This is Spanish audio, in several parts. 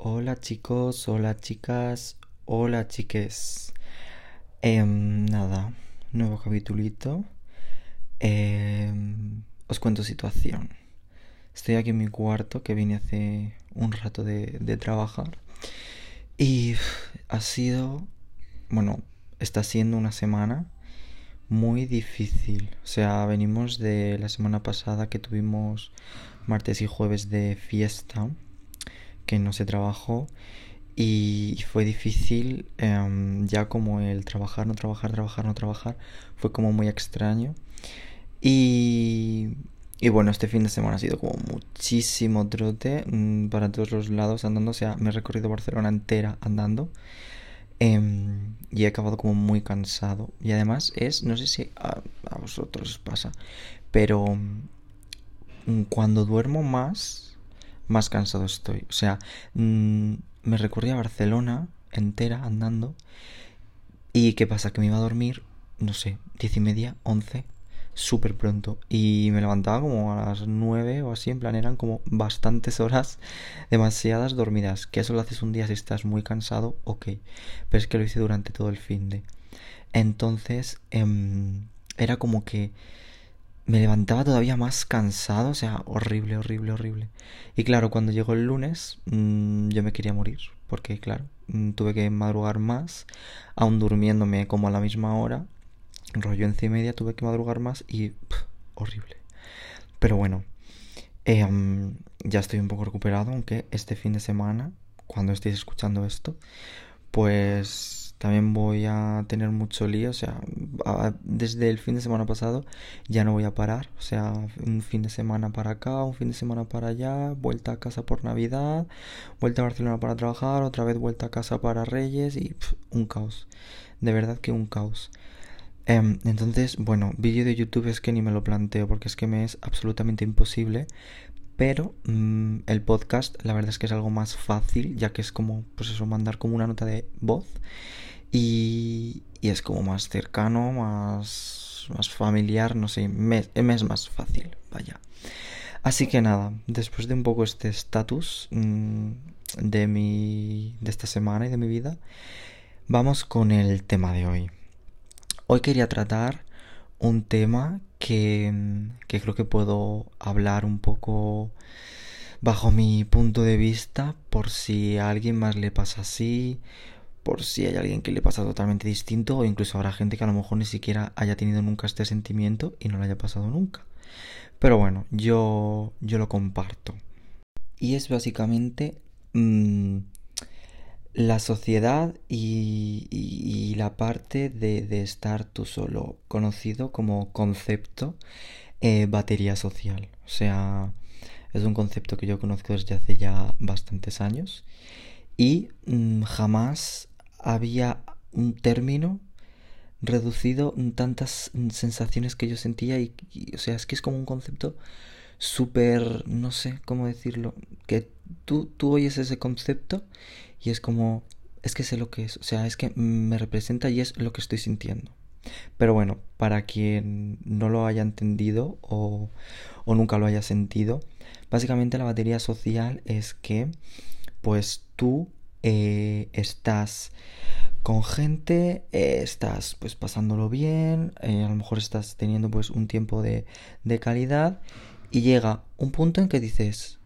Hola chicos, hola chicas, hola chiques. Em, nada, nuevo capitulito. Em, os cuento situación. Estoy aquí en mi cuarto que vine hace un rato de, de trabajar. Y ha sido, bueno, está siendo una semana muy difícil. O sea, venimos de la semana pasada que tuvimos martes y jueves de fiesta que no se trabajó y fue difícil em, ya como el trabajar, no trabajar, trabajar, no trabajar, fue como muy extraño. Y, y bueno, este fin de semana ha sido como muchísimo trote mm, para todos los lados andando, o sea, me he recorrido Barcelona entera andando. Em, y he acabado como muy cansado. Y además es, no sé si a, a vosotros os pasa, pero mm, cuando duermo más, más cansado estoy. O sea, mm, me recorrí a Barcelona entera andando. ¿Y qué pasa? Que me iba a dormir, no sé, diez y media, once, súper pronto. Y me levantaba como a las nueve o así, en plan eran como bastantes horas, demasiadas dormidas. Que eso lo haces un día si estás muy cansado, ok. Pero es que lo hice durante todo el fin de. Entonces, em, era como que me levantaba todavía más cansado, o sea, horrible, horrible, horrible. Y claro, cuando llegó el lunes, mmm, yo me quería morir, porque claro, mmm, tuve que madrugar más, aún durmiéndome como a la misma hora, rollo en y media, tuve que madrugar más y horrible. Pero bueno, eh, ya estoy un poco recuperado, aunque este fin de semana, cuando estéis escuchando esto, pues también voy a tener mucho lío, o sea, desde el fin de semana pasado ya no voy a parar, o sea, un fin de semana para acá, un fin de semana para allá, vuelta a casa por Navidad, vuelta a Barcelona para trabajar, otra vez vuelta a casa para Reyes y un caos, de verdad que un caos. Em, entonces, bueno, vídeo de YouTube es que ni me lo planteo porque es que me es absolutamente imposible pero mmm, el podcast la verdad es que es algo más fácil ya que es como pues eso mandar como una nota de voz. Y, y es como más cercano más más familiar no sé me, es más fácil vaya. Así que nada después de un poco este estatus mmm, de mi de esta semana y de mi vida vamos con el tema de hoy. Hoy quería tratar un tema que, creo que puedo hablar un poco bajo mi punto de vista por si a alguien más le pasa así, por si hay alguien que le pasa totalmente distinto o incluso habrá gente que a lo mejor ni siquiera haya tenido nunca este sentimiento y no lo haya pasado nunca. Pero bueno, yo, yo lo comparto. Y es básicamente mmm, la sociedad y, y, la parte de, estar tú solo, conocido como concepto eh, batería social. O sea, es un concepto que yo conozco desde hace ya bastantes años y mmm, jamás había un término reducido tantas sensaciones que yo sentía y, y, o sea, es que es como un concepto súper, no sé cómo decirlo, que tú, tú oyes ese concepto y es como, es que sé lo que es, o sea, es que me representa y es lo que estoy sintiendo. Pero bueno, para quien no lo haya entendido o, o nunca lo haya sentido, básicamente la batería social es que pues tú eh, estás con gente, eh, estás pues pasándolo bien, eh, a lo mejor estás teniendo pues un tiempo de, de calidad y llega un punto en que dices,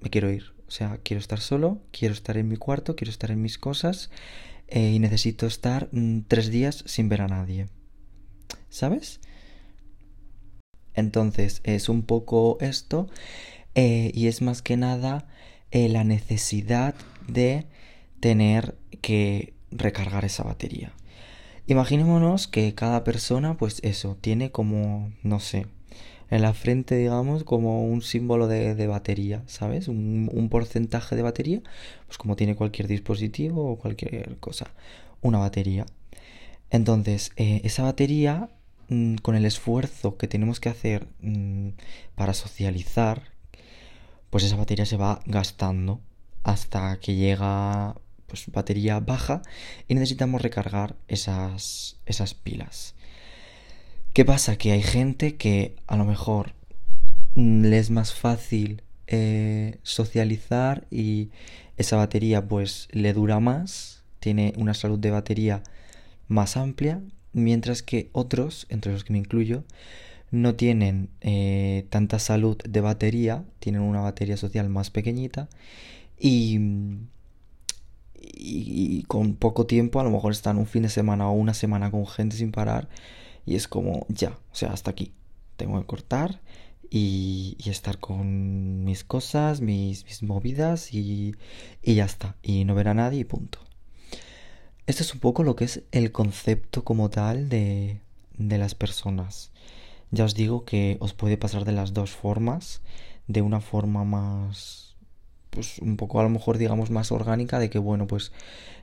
me quiero ir, o sea, quiero estar solo, quiero estar en mi cuarto, quiero estar en mis cosas eh, y necesito estar mm, tres días sin ver a nadie. ¿Sabes? Entonces es un poco esto eh, y es más que nada eh, la necesidad de tener que recargar esa batería. Imaginémonos que cada persona, pues eso, tiene como, no sé, en la frente, digamos, como un símbolo de, batería, ¿sabes? Un, porcentaje de batería, pues como tiene cualquier dispositivo o cualquier cosa, una batería. Entonces, eh, esa batería, mmm, con el esfuerzo que tenemos que hacer mmm, para socializar, pues esa batería se va gastando hasta que llega pues batería baja y necesitamos recargar esas, esas pilas. ¿Qué pasa? Que hay gente que a lo mejor le es más fácil eh, socializar y esa batería pues le dura más, tiene una salud de batería más amplia, mientras que otros, entre los que me incluyo, no tienen eh, tanta salud de batería, tienen una batería social más pequeñita y, con poco tiempo a lo mejor están un fin de semana o una semana con gente sin parar y es como ya, o sea, hasta aquí, tengo que cortar y, estar con mis cosas, mis, mis movidas y, y ya está, y no ver a nadie y punto. Este es un poco lo que es el concepto como tal de, de las personas. Ya os digo que os puede pasar de las dos formas, de una forma más, pues un poco a lo mejor digamos más orgánica, de que bueno, pues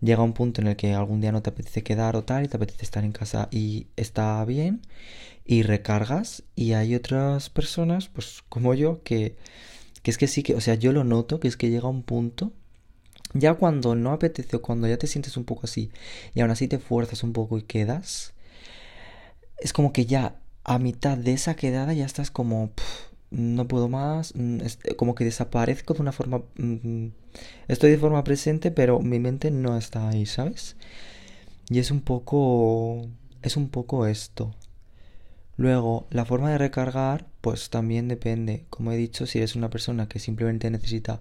llega un punto en el que algún día no te apetece quedar o tal, y te apetece estar en casa y está bien, y recargas, y hay otras personas, pues como yo, que, que es que sí que, o sea, yo lo noto, que es que llega un punto ya cuando no apetece o cuando ya te sientes un poco así y aún así te fuerzas un poco y quedas, es como que ya a mitad de esa quedada ya estás como, no puedo más, mm, como que desaparezco de una forma... Mm, estoy de forma presente, pero mi mente no está ahí, ¿sabes? Y es un poco... Es un poco esto. Luego, la forma de recargar, pues también depende. Como he dicho, si eres una persona que simplemente necesita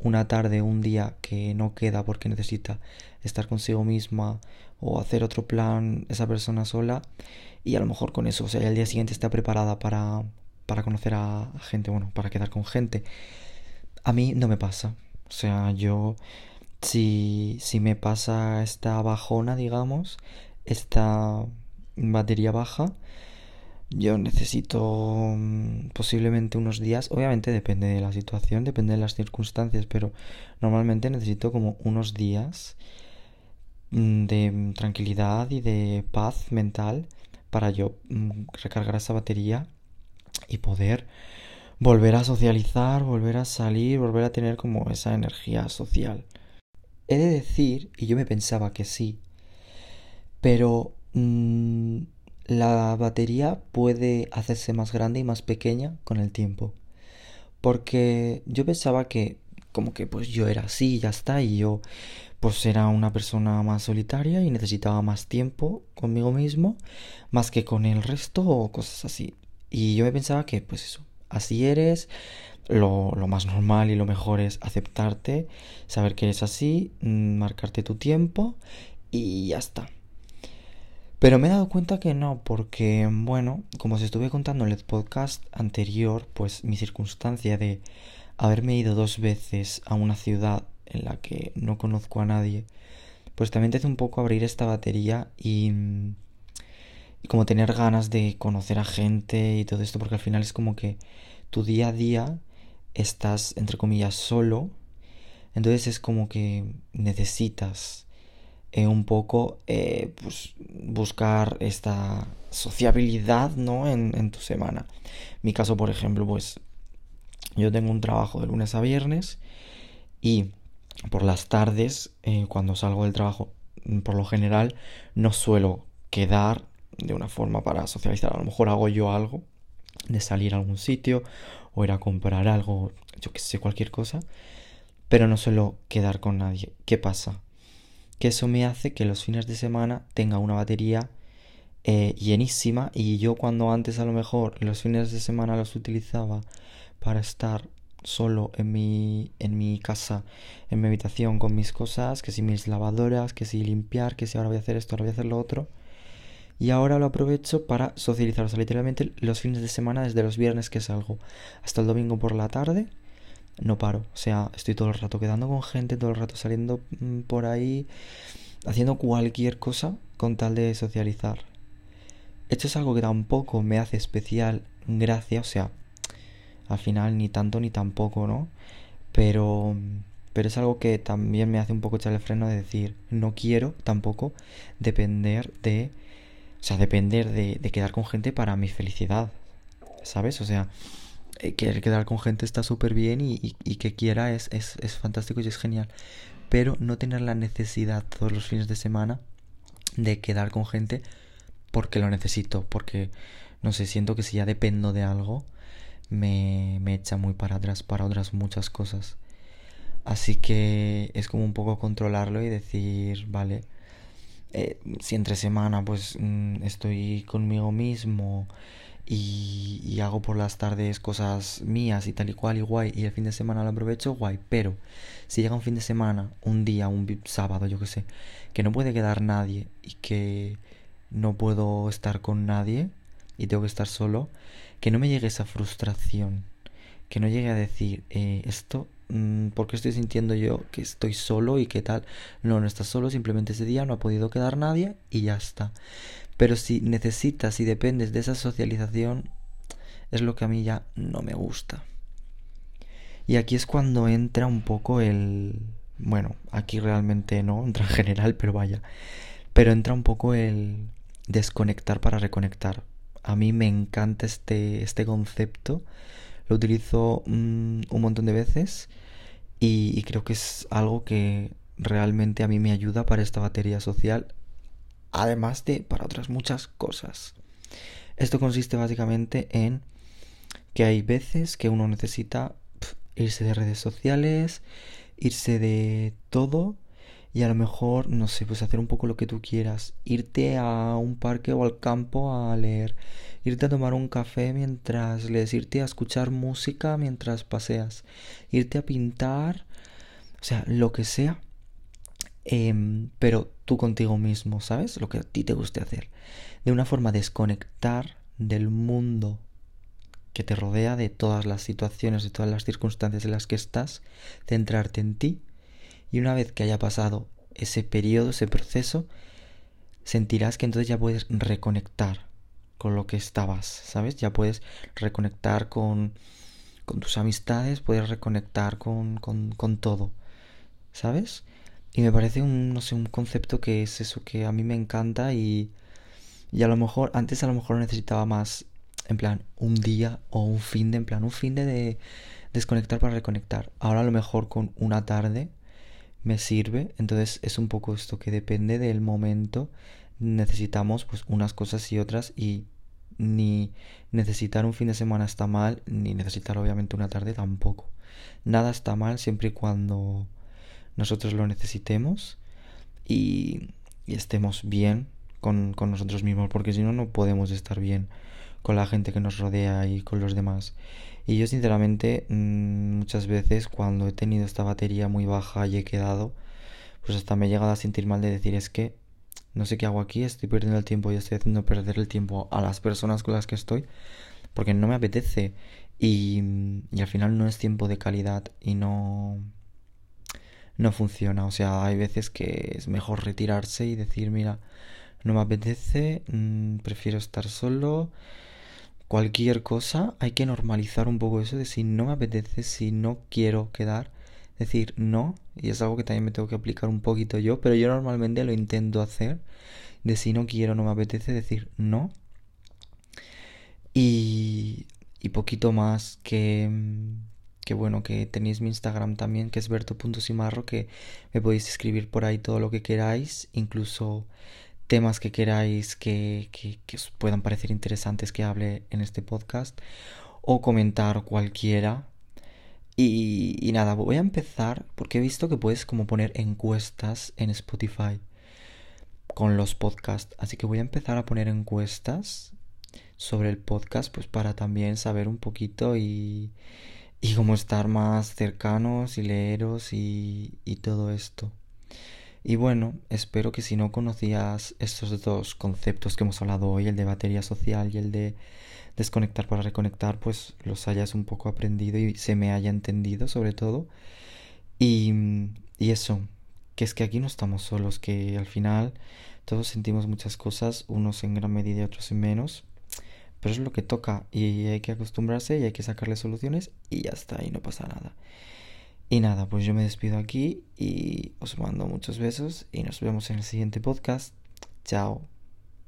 una tarde, un día que no queda porque necesita estar consigo misma o hacer otro plan esa persona sola y a lo mejor con eso, o sea, el día siguiente está preparada para, para conocer a gente, bueno, para quedar con gente. A mí no me pasa. O sea, yo si, si me pasa esta bajona, digamos, esta batería baja, yo necesito mm, posiblemente unos días, obviamente depende de la situación, depende de las circunstancias, pero normalmente necesito como unos días mm, de tranquilidad y de paz mental para yo mm, recargar esa batería y poder volver a socializar, volver a salir, volver a tener como esa energía social. He de decir, y yo me pensaba que sí, pero la batería puede hacerse más grande y más pequeña con el tiempo. Porque yo pensaba que como que pues yo era así ya está y yo pues era una persona más solitaria y necesitaba más tiempo conmigo mismo más que con el resto o cosas así. Y yo me pensaba que pues eso, así eres, lo, lo más normal y lo mejor es aceptarte, saber que eres así, mm, marcarte tu tiempo y ya está. Pero me he dado cuenta que no, porque, bueno, como os estuve contando en el podcast anterior, pues mi circunstancia de haberme ido dos veces a una ciudad en la que no conozco a nadie, pues también te hace un poco abrir esta batería y, y como tener ganas de conocer a gente y todo esto, porque al final es como que tu día a día estás, entre comillas, solo, entonces es como que necesitas eh, un poco eh, pues, buscar esta sociabilidad ¿no? En, tu semana. Mi caso, por ejemplo, pues yo tengo un trabajo de lunes a viernes y por las tardes, eh, cuando salgo del trabajo, por lo general no suelo quedar de una forma para socializar. A lo mejor hago yo algo de salir a algún sitio o ir a comprar algo, yo que sé, cualquier cosa, pero no suelo quedar con nadie. ¿Qué pasa? que eso me hace que los fines de semana tenga una batería eh, llenísima y yo cuando antes a lo mejor los fines de semana los utilizaba para estar solo en mi, en mi casa, en mi habitación con mis cosas, que si mis lavadoras, que si limpiar, que si ahora voy a hacer esto, ahora voy a hacer lo otro. Y ahora lo aprovecho para socializar, o sea, literalmente los fines de semana desde los viernes que salgo hasta el domingo por la tarde no paro. O sea, estoy todo el rato quedando con gente, todo el rato saliendo mm, por ahí, haciendo cualquier cosa con tal de socializar. Esto es algo que tampoco me hace especial gracia, o sea, al final ni tanto ni tampoco, ¿no? Pero, pero es algo que también me hace un poco echar el freno de decir, no quiero tampoco depender de, o sea, depender de, de quedar con gente para mi felicidad, ¿sabes? O sea, eh, querer quedar con gente está súper bien y, que quiera es, es, es fantástico y es genial. Pero no tener la necesidad todos los fines de semana de quedar con gente porque lo necesito, porque no sé, siento que si ya dependo de algo, me, me echa muy para atrás para otras muchas cosas. Así que es como un poco controlarlo y decir, vale, eh, si entre semana pues mm, estoy conmigo mismo y, hago por las tardes cosas mías y tal y cual y guay y el fin de semana lo aprovecho, guay. Pero si llega un fin de semana, un día, un sábado, yo que sé, que no puede quedar nadie y que no puedo estar con nadie y tengo que estar solo, que no me llegue esa frustración, que no llegue a decir, eh, esto ¿por qué estoy sintiendo yo que estoy solo y qué tal? No, no estás solo, simplemente ese día no ha podido quedar nadie y ya está. Pero si necesitas y dependes de esa socialización, es lo que a mí ya no me gusta. Y aquí es cuando entra un poco el... Bueno, aquí realmente no, entra en general, pero vaya. Pero entra un poco el desconectar para reconectar. A mí me encanta este, este concepto lo utilizo mm, un montón de veces y, creo que es algo que realmente a mí me ayuda para esta batería social, además de para otras muchas cosas. Esto consiste básicamente en que hay veces que uno necesita irse de redes sociales, irse de todo y a lo mejor, no sé, pues hacer un poco lo que tú quieras, irte a un parque o al campo a leer, irte a tomar un café mientras lees, irte a escuchar música mientras paseas, irte a pintar, o sea, lo que sea, em, pero tú contigo mismo, ¿sabes? Lo que a ti te guste hacer. De una forma desconectar del mundo que te rodea, de todas las situaciones, de todas las circunstancias en las que estás, centrarte en ti y una vez que haya pasado ese periodo, ese proceso, sentirás que entonces ya puedes reconectar con lo que estabas, ¿sabes? Ya puedes reconectar con, con tus amistades, puedes reconectar con, con, con todo, ¿sabes? Y me parece un, no sé, un concepto que es eso que a mí me encanta y, y a lo mejor, antes a lo mejor necesitaba más, en plan, un día o un fin de, en plan, un fin de, de desconectar para reconectar. Ahora a lo mejor con una tarde me sirve. Entonces es un poco esto que depende del momento. Necesitamos pues unas cosas y otras y ni necesitar un fin de semana está mal, ni necesitar obviamente una tarde tampoco. Nada está mal siempre y cuando nosotros lo necesitemos y, estemos bien con, con nosotros mismos, porque si no, no podemos estar bien con la gente que nos rodea y con los demás. Y yo sinceramente mm, muchas veces cuando he tenido esta batería muy baja y he quedado, pues hasta me he llegado a sentir mal de decir es que no sé qué hago aquí, estoy perdiendo el tiempo y estoy haciendo perder el tiempo a las personas con las que estoy porque no me apetece y, y al final no es tiempo de calidad y no no funciona, o sea, hay veces que es mejor retirarse y decir, mira, no me apetece, mm, prefiero estar solo, cualquier cosa, hay que normalizar un poco eso de si no me apetece, si no quiero quedar, decir no, y es algo que también me tengo que aplicar un poquito yo, pero yo normalmente lo intento hacer, de si no quiero, no me apetece, decir no. Y, y poquito más que, que bueno, que tenéis mi Instagram también, que es berto.simarro, que me podéis escribir por ahí todo lo que queráis, incluso temas que queráis que, que, os puedan parecer interesantes que hable en este podcast o comentar cualquiera. Y, nada, voy a empezar porque he visto que puedes como poner encuestas en Spotify con los podcasts. Así que voy a empezar a poner encuestas sobre el podcast pues para también saber un poquito y, y cómo estar más cercanos y leeros y, y todo esto. Y bueno, espero que si no conocías estos dos conceptos que hemos hablado hoy, el de batería social y el de desconectar para reconectar, pues los hayas un poco aprendido y se me haya entendido sobre todo. Y, y eso, que es que aquí no estamos solos, que al final todos sentimos muchas cosas, unos en gran medida y otros en menos, pero es lo que toca y hay que acostumbrarse y hay que sacarle soluciones y ya está, y no pasa nada. Y nada, pues yo me despido aquí y os mando muchos besos y nos vemos en el siguiente podcast. Chao.